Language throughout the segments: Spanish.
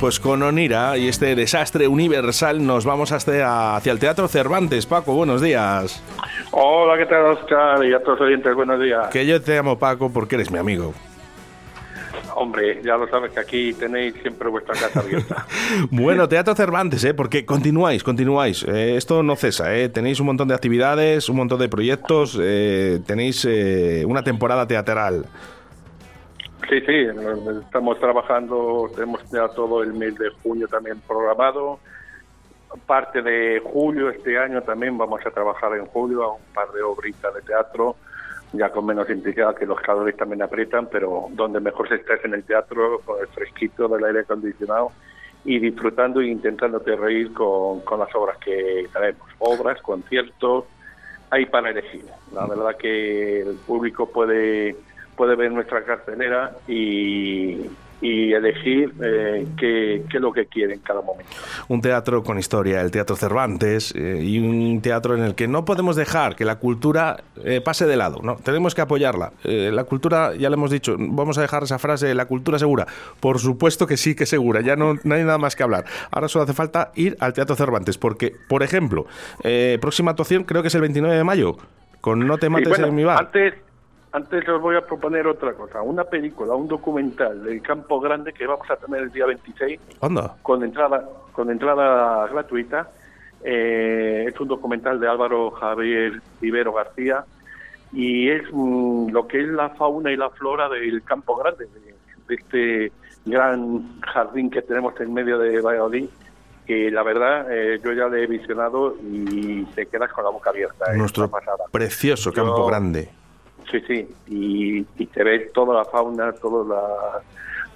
Pues con Onira y este desastre universal nos vamos hasta, hacia el Teatro Cervantes. Paco, buenos días. Hola, ¿qué tal, Oscar? Y a todos los oyentes, buenos días. Que yo te amo, Paco, porque eres mi amigo. Hombre, ya lo sabes que aquí tenéis siempre vuestra casa abierta. bueno, Teatro Cervantes, ¿eh? Porque continuáis, continuáis. Eh, esto no cesa, ¿eh? Tenéis un montón de actividades, un montón de proyectos, eh, tenéis eh, una temporada teatral. Sí, sí, estamos trabajando, tenemos ya todo el mes de junio también programado. Parte de julio este año también vamos a trabajar en julio a un par de obritas de teatro ya con menos intensidad que los calores también aprietan, pero donde mejor se está es en el teatro, con el fresquito del aire acondicionado y disfrutando e intentándote reír con, con las obras que traemos. Obras, conciertos, hay para elegir. La verdad que el público puede, puede ver nuestra cartelera y, y elegir eh, qué, es lo que quiere en cada momento. Un teatro con historia, el Teatro Cervantes, eh, y un teatro en el que no podemos dejar que la cultura eh, pase de lado, ¿no? Tenemos que apoyarla. la cultura, ya le hemos dicho, vamos a dejar esa frase, la cultura segura. Por supuesto que sí que segura, ya no, hay nada más que hablar. Ahora solo hace falta ir al Teatro Cervantes, porque, por ejemplo, próxima actuación creo que es el 29 de mayo, con No te mates en mi bar. Antes, antes os voy a proponer otra cosa, una película, un documental del Campo Grande que vamos a tener el día 26 con entrada con entrada gratuita. Eh, es un documental de Álvaro Javier Rivero García y es mm, lo que es la fauna y la flora del Campo Grande, de, este gran jardín que tenemos en medio de Valladolid que la verdad eh, yo ya le he visionado y te quedas con la boca abierta. ¿eh? Nuestro precioso Campo Grande Sí, sí, y, y te ves toda la fauna, todo, la,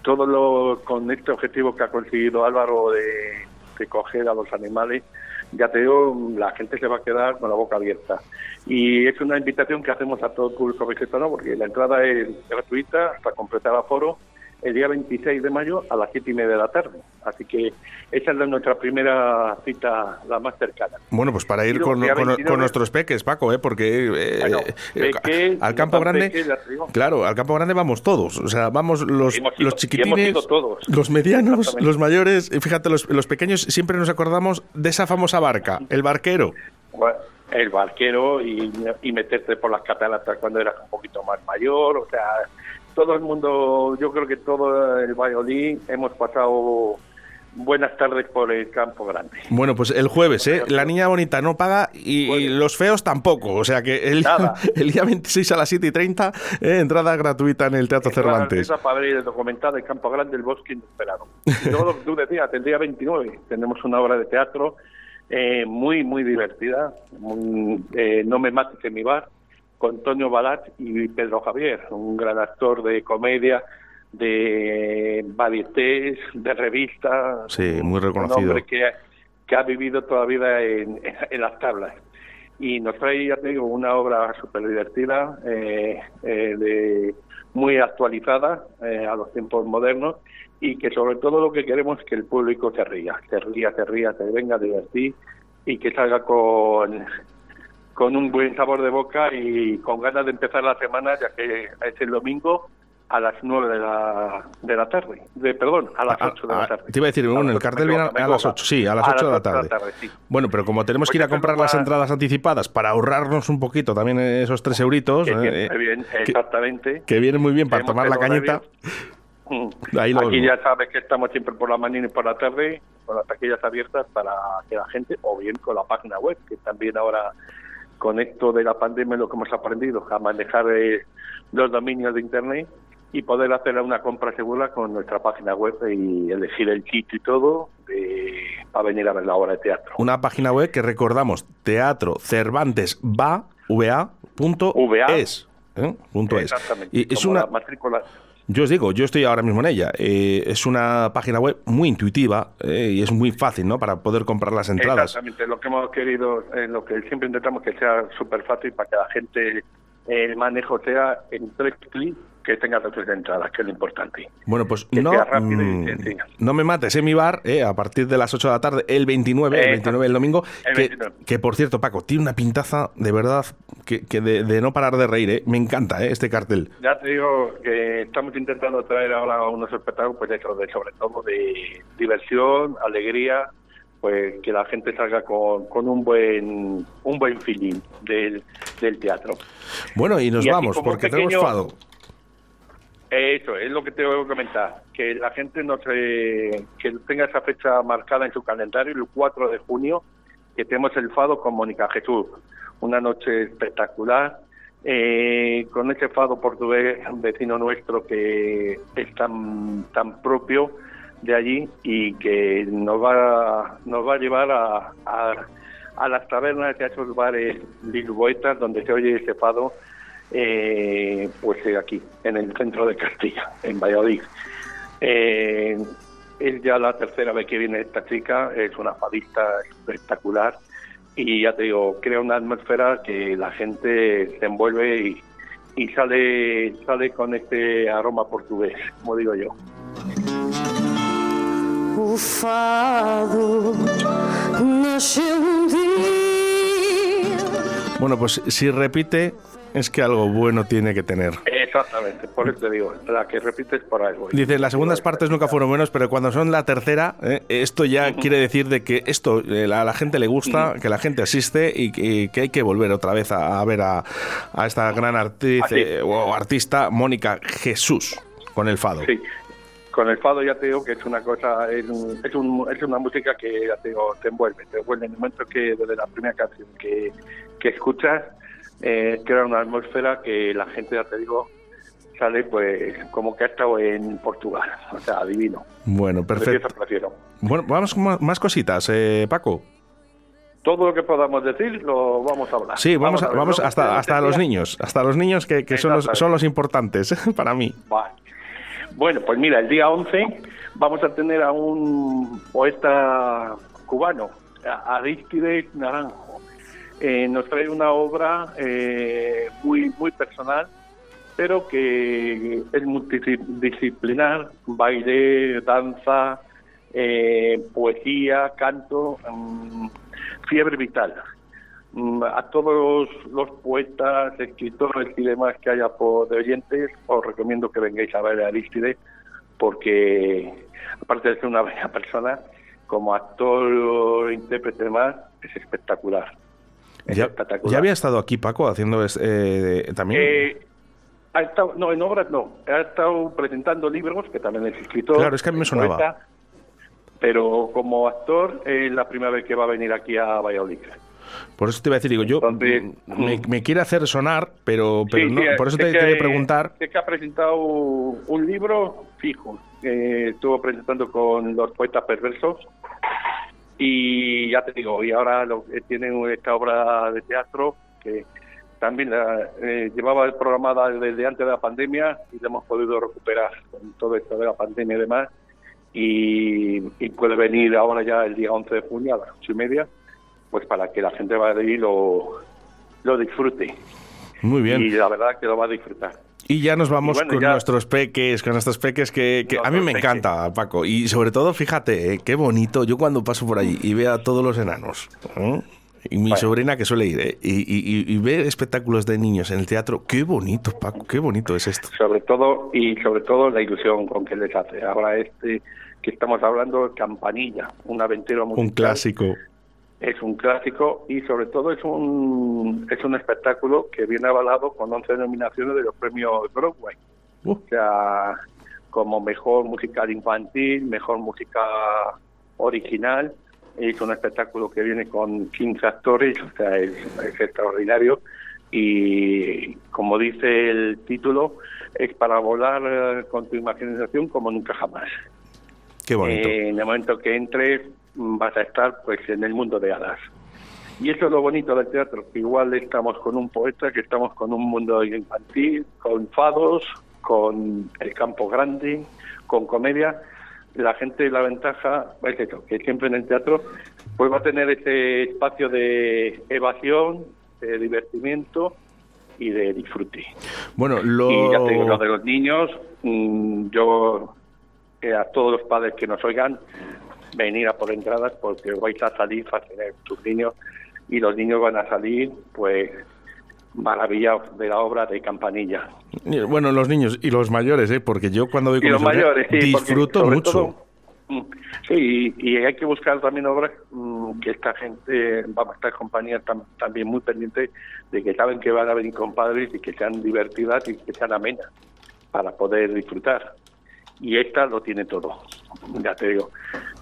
todo lo con este objetivo que ha conseguido Álvaro de, de coger a los animales, ya te digo, la gente se va a quedar con la boca abierta. Y es una invitación que hacemos a todo el público visitante, porque la entrada es gratuita hasta completar el aforo el día 26 de mayo a las 7 y media de la tarde. Así que esa es nuestra primera cita, la más cercana. Bueno, pues para ir con, nuestros peques, Paco, ¿eh? porque eh, eh, al Campo Grande, claro, al Campo Grande vamos todos. O sea, vamos los, los chiquitines, los medianos, los mayores. Fíjate, los, los pequeños siempre nos acordamos de esa famosa barca, el barquero. el barquero y, y meterte por las cataratas cuando eras un poquito más mayor, o sea, todo el mundo, yo creo que todo el Valladolid hemos pasado buenas tardes por el Campo Grande. Bueno, pues el jueves, ¿eh? La niña bonita no paga y, los feos tampoco. O sea que el, el, día 26 a las 7 y 30, ¿eh? entrada gratuita en el Teatro Cervantes. para ver el documental del Campo Grande, el bosque inesperado. Y luego, tú decías, el día 29 tenemos una obra de teatro eh, muy, muy divertida. Eh, no me mates en mi bar con Antonio Balat y Pedro Javier, un gran actor de comedia, de varietés, de revistas. Sí, muy reconocido. Un hombre que, que ha vivido toda la vida en, en, las tablas. Y nos trae, ya te digo, una obra súper divertida, eh, eh, de, muy actualizada eh, a los tiempos modernos y que sobre todo lo que queremos es que el público se ría, se ría, se ría, se venga a divertir y que salga con con un buen sabor de boca y con ganas de empezar la semana, ya que es el domingo a las 9 de la, de la tarde. De, perdón, a las 8 de la tarde. Te iba a decir, bueno, el cartel viene a, las 8, sí, a las 8, de la tarde. Bueno, pero como tenemos que ir a comprar las entradas anticipadas para ahorrarnos un poquito también esos 3 euritos. Que, eh, bien, exactamente. Que, viene muy bien para tomar la cañita. Mm. Aquí ya sabes que estamos siempre por la mañana y por la tarde con las taquillas abiertas para que la gente, o bien con la página web, que también ahora con esto de la pandemia lo que hemos aprendido a manejar eh, los dominios de Internet y poder hacer una compra segura con nuestra página web y elegir el sitio y todo para venir a ver la obra de teatro. Una página web que recordamos, teatro Cervantes va, va, punto es. ¿eh? Punto Exactamente. Y es una matrícula yo os digo, yo estoy ahora mismo en ella. Eh, es una página web muy intuitiva eh, y es muy fácil, ¿no? Para poder comprar las entradas. Exactamente, lo que hemos querido, eh, lo que siempre intentamos que sea súper fácil para que la gente, el manejo sea en tres clics, que tenga sus entradas, que es lo importante. Bueno, pues no, mm, no me mates en mi bar eh, a partir de las 8 de la tarde, el 29, el 29 el domingo, que, por cierto, Paco, tiene una pintaza de verdad que, de, no parar de reír, eh. me encanta eh, este cartel. Ya te digo que estamos intentando traer ahora unos espectáculos, pues de, sobre todo de diversión, alegría, pues que la gente salga con, con un buen un buen feeling del, del teatro. Bueno, y nos vamos, porque tenemos fado. Eso es lo que tengo que comentar, que la gente no se, que tenga esa fecha marcada en su calendario, el 4 de junio, que tenemos el fado con Mónica Jesús, una noche espectacular, eh, con ese fado portugués vecino nuestro que es tan, tan propio de allí y que nos va, nos va a llevar a, a, las tabernas y a esos bares lisboetas donde se oye ese fado, eh, pues eh, aquí, en el centro de Castilla, en Valladolid. Eh, es ya la tercera vez que viene esta chica, es una fadista espectacular y ya te digo, crea una atmósfera que la gente se envuelve y, y sale, sale con este aroma portugués, como digo yo. O fado nasceu un día. Bueno, pues si repite, es que algo bueno tiene que tener. Exactamente, por eso te digo, la que repites por algo. Dice, las segundas partes nunca fueron buenas, pero cuando son la tercera, eh, esto ya quiere decir de que esto eh, a la gente le gusta, que la gente asiste y que, hay que volver otra vez a, ver a, esta gran eh, o artista, Mónica Jesús, con el fado. Sí, con el fado ya te digo que es una cosa, es, es, un, es una música que ya te digo, te envuelve, te envuelve en el momento que desde la primera canción que, que escuchas, eh, crea una atmósfera que la gente, ya te digo, sale pues como que ha estado en Portugal, o sea, divino. Bueno, perfecto. Bueno, vamos con más cositas, eh, Paco todo lo que podamos decir lo vamos a hablar. Sí, vamos, vamos, hasta, hasta los niños, hasta los niños que, que son, los, son los importantes para mí. Vale. Bueno, pues mira, el día 11 vamos a tener a un poeta cubano, Aristides Naranjo. Eh, nos trae una obra eh, muy, muy personal, pero que es multidisciplinar, baile, danza, eh, poesía, canto, mm, fiebre vital. Mm, a todos los poetas, escritores y demás que haya por de oyentes, os recomiendo que vengáis a ver a Aristide, porque aparte de ser una bella persona, como actor intérprete más, es espectacular. Ya, ¿Ya había estado aquí Paco haciendo eh, también? Eh, ha estado, no, en obras no. Ha estado presentando libros, que también es escritor. Claro, es que a mí me sonaba. pero como actor es la primera vez que va a venir aquí a Valladolid. Por eso te iba a decir, digo, yo me, quiere hacer sonar, pero, pero no, por eso te quería preguntar. Es que ha presentado un libro fijo, estuvo presentando con los poetas perversos y ya te digo, y ahora lo, tiene esta obra de teatro que también la, eh, llevaba programada desde antes de la pandemia y la hemos podido recuperar con todo esto de la pandemia y demás. Y, y puede venir ahora ya el día 11 de junio a las ocho y media pues para que la gente vaya y lo, lo disfrute. Muy bien. Y la verdad que lo va a disfrutar. Y ya nos vamos con nuestros peques, con nuestros peques que, a mí me encanta, Paco. Y sobre todo, fíjate, eh, qué bonito. Yo cuando paso por allí y veo a todos los enanos, ¿eh? y mi sobrina que suele ir, ¿eh? y, y, ve espectáculos de niños en el teatro, qué bonito, Paco, qué bonito es esto. Sobre todo, y sobre todo la ilusión con que les hace. Ahora este que estamos hablando, Campanilla, un aventura musical. Un clásico es un clásico y sobre todo es un, es un espectáculo que viene avalado con 11 nominaciones de los premios Broadway. Uh. O sea, como mejor musical infantil, mejor música original. Es un espectáculo que viene con 15 actores, o sea, es, extraordinario. Y como dice el título, es para volar eh, con tu imaginación como nunca jamás. Qué bonito. Eh, en el momento que entres, vas a estar pues en el mundo de hadas. Y eso es lo bonito del teatro, que igual estamos con un poeta, que estamos con un mundo infantil, con fados, con el campo grande, con comedia. La gente, la ventaja es eso, que siempre en el teatro pues va a tener ese espacio de evasión, de divertimiento y de disfrute. Bueno, lo... Y ya te digo, lo de los niños, mm, yo eh, a todos los padres que nos oigan, venir a por entradas porque vais a salir a tener tus niños y los niños van a salir pues maravillados de la obra de Campanilla. Bueno, los niños y los mayores, ¿eh? porque yo cuando voy con los mayores, disfruto mucho. Mm, sí, y, hay que buscar también obras mm, que esta gente, vamos, a estar compañías también muy pendientes de que saben que van a venir compadres y que sean divertidas y que sean amenas para poder disfrutar. Y esta lo tiene todo, ya te digo.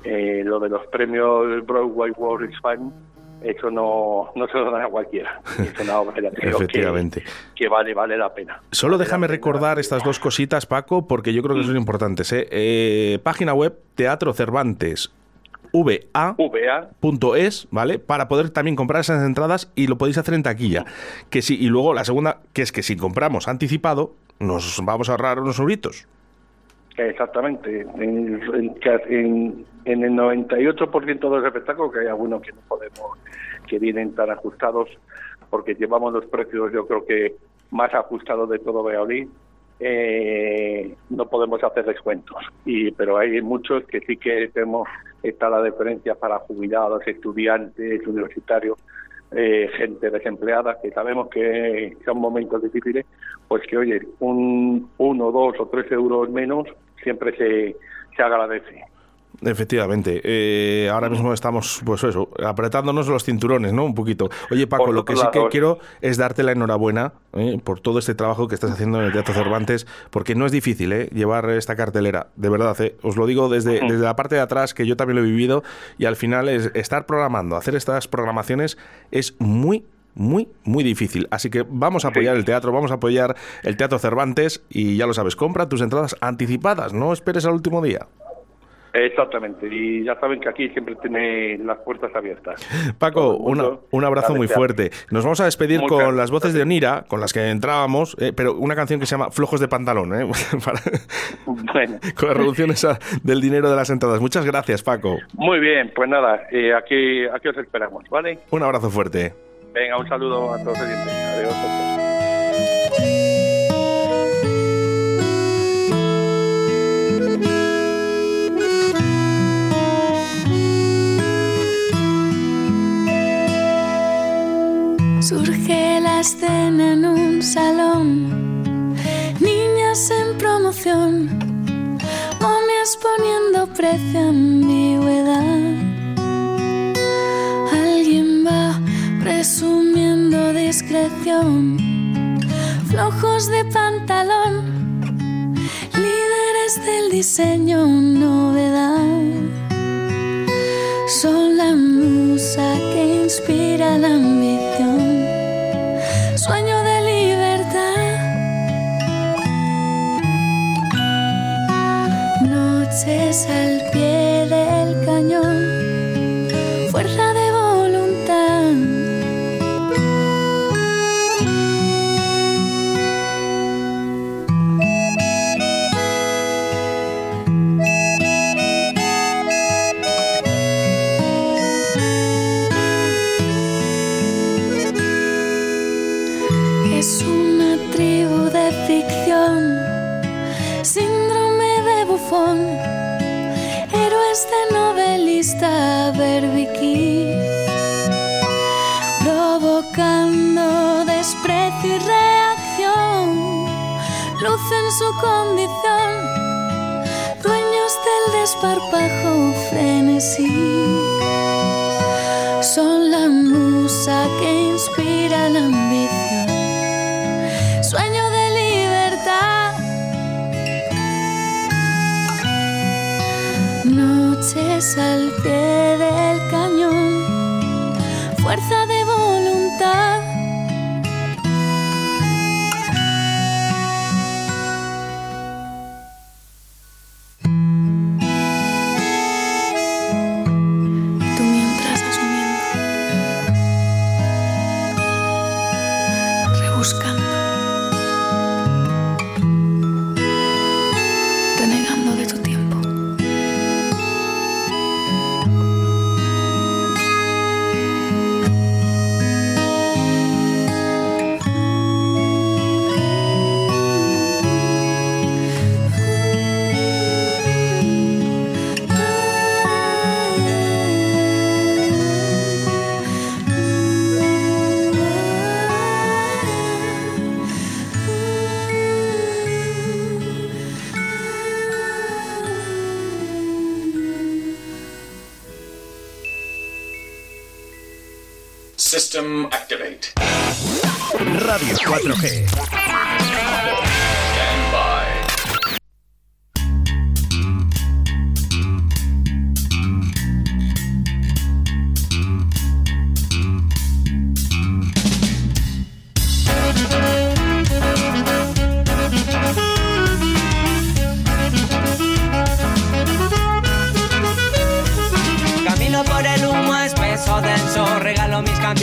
Eh, lo de los premios Broadway World is Fine eso no, no se lo dan a cualquiera. Es una obra Efectivamente. Que, vale, vale la pena. Solo déjame recordar estas dos cositas, Paco, porque yo creo que son importantes. ¿eh? Eh, página web Teatro Cervantes va.es, ¿vale? Para poder también comprar esas entradas y lo podéis hacer en taquilla. Que sí, y luego la segunda, que es que si compramos anticipado, nos vamos a ahorrar unos euritos. Exactamente. En, en, en el 98% de los espectáculos, que hay algunos que no podemos, que vienen tan ajustados, porque llevamos los precios, yo creo que más ajustados de todo Valladolid, eh, no podemos hacer descuentos. Y, pero hay muchos que sí que tenemos, está la diferencia para jubilados, estudiantes, universitarios, eh, gente desempleada, que sabemos que son momentos difíciles, pues que, oye, un uno, dos o tres euros menos siempre se, se agradece. Efectivamente. Eh, ahora mismo estamos, pues eso, apretándonos los cinturones, ¿no? Un poquito. Oye, Paco, lo que sí que quiero es darte la enhorabuena ¿eh? por todo este trabajo que estás haciendo en el Teatro Cervantes, porque no es difícil ¿eh? llevar esta cartelera, de verdad. ¿eh? Os lo digo desde, desde la parte de atrás, que yo también lo he vivido, y al final es estar programando, hacer estas programaciones es muy, muy, muy difícil. Así que vamos a apoyar el teatro, vamos a apoyar el Teatro Cervantes y ya lo sabes, compra tus entradas anticipadas, no esperes al último día. Exactamente, y ya saben que aquí siempre tiene las puertas abiertas. Paco, un abrazo muy fuerte. Nos vamos a despedir con las voces de Onira, con las que entrábamos, eh, pero una canción que se llama Flojos de Pantalón, ¿eh? con la reducción esa del dinero de las entradas. Muchas gracias, Paco. Muy bien, pues nada, eh, aquí, aquí os esperamos, ¿vale? Un abrazo fuerte. Venga, un saludo a todos los oyentes. Adiós. Surge la escena en un salón, niñas en promoción, momias poniendo precio a ambigüedad. Alguien va presumiendo discreción, flojos de pantalón, líderes del diseño, novedad. Noches al su condición, dueños del desparpajo frenesí. Son la musa que inspira la ambición, sueño de noches al pie del System activate. Radio 4G.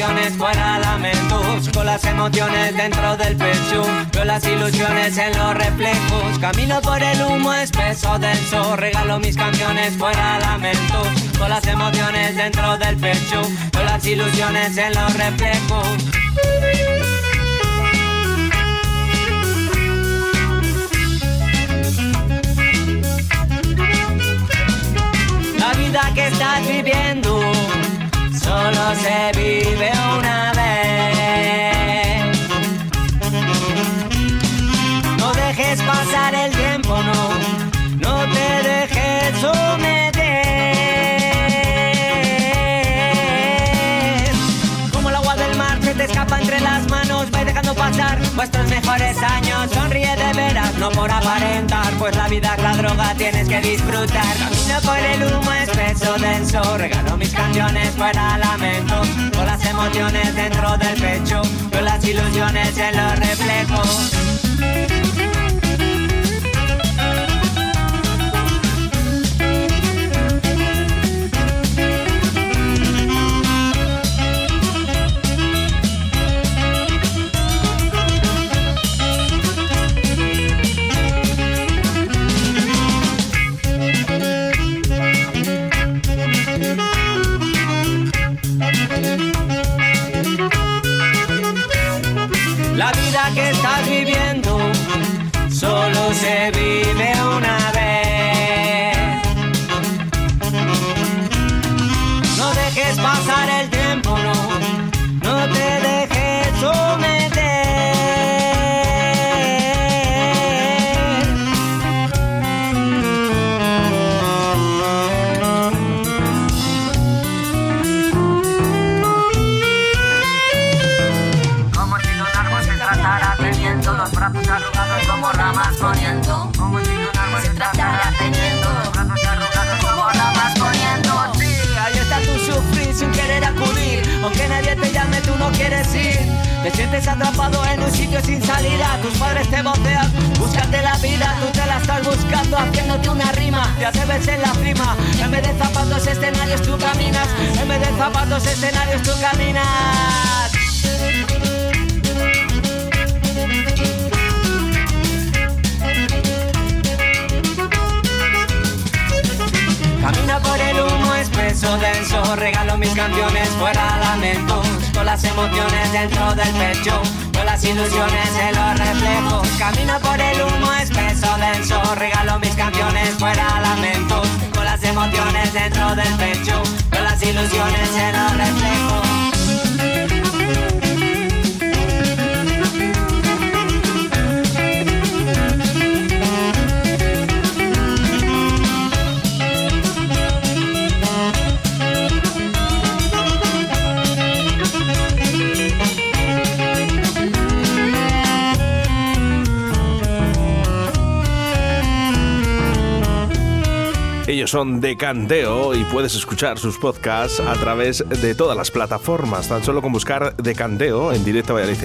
Canciones fuera lamentos Con las emociones dentro del pecho Veo las ilusiones en los reflejos Camino por el humo espeso denso Regalo mis canciones fuera lamentos Con las emociones dentro del pecho Veo las ilusiones en los reflejos. La vida que estás viviendo solo se vive vuestros mejores años. Sonríe de veras, no por aparentar, pues la vida es la droga, tienes que disfrutar. Camino por el humo espeso denso, regalo mis canciones fuera lamentos, con las emociones dentro del pecho, con las ilusiones en los reflejos. Dejes pasar el tiempo, Sientes atrapado en un sitio sin salida. Tus padres te bocean, búscate la vida. Tú te la estás buscando haciéndote una rima. Te atreves en la prima. En vez de zapatos, escenarios tú caminas. En vez de zapatos, escenarios tú caminas. Camina por el humo espeso denso Regalo mis canciones fuera lamentos Con las emociones dentro del pecho Con las ilusiones en los reflejos. Camina por el humo espeso denso Regalo mis canciones fuera lamentos Con las emociones dentro del pecho Con las ilusiones en los reflejos son de Canteo y puedes escuchar sus podcasts a través de todas las plataformas. Tan solo con buscar de Canteo en directo Valladolid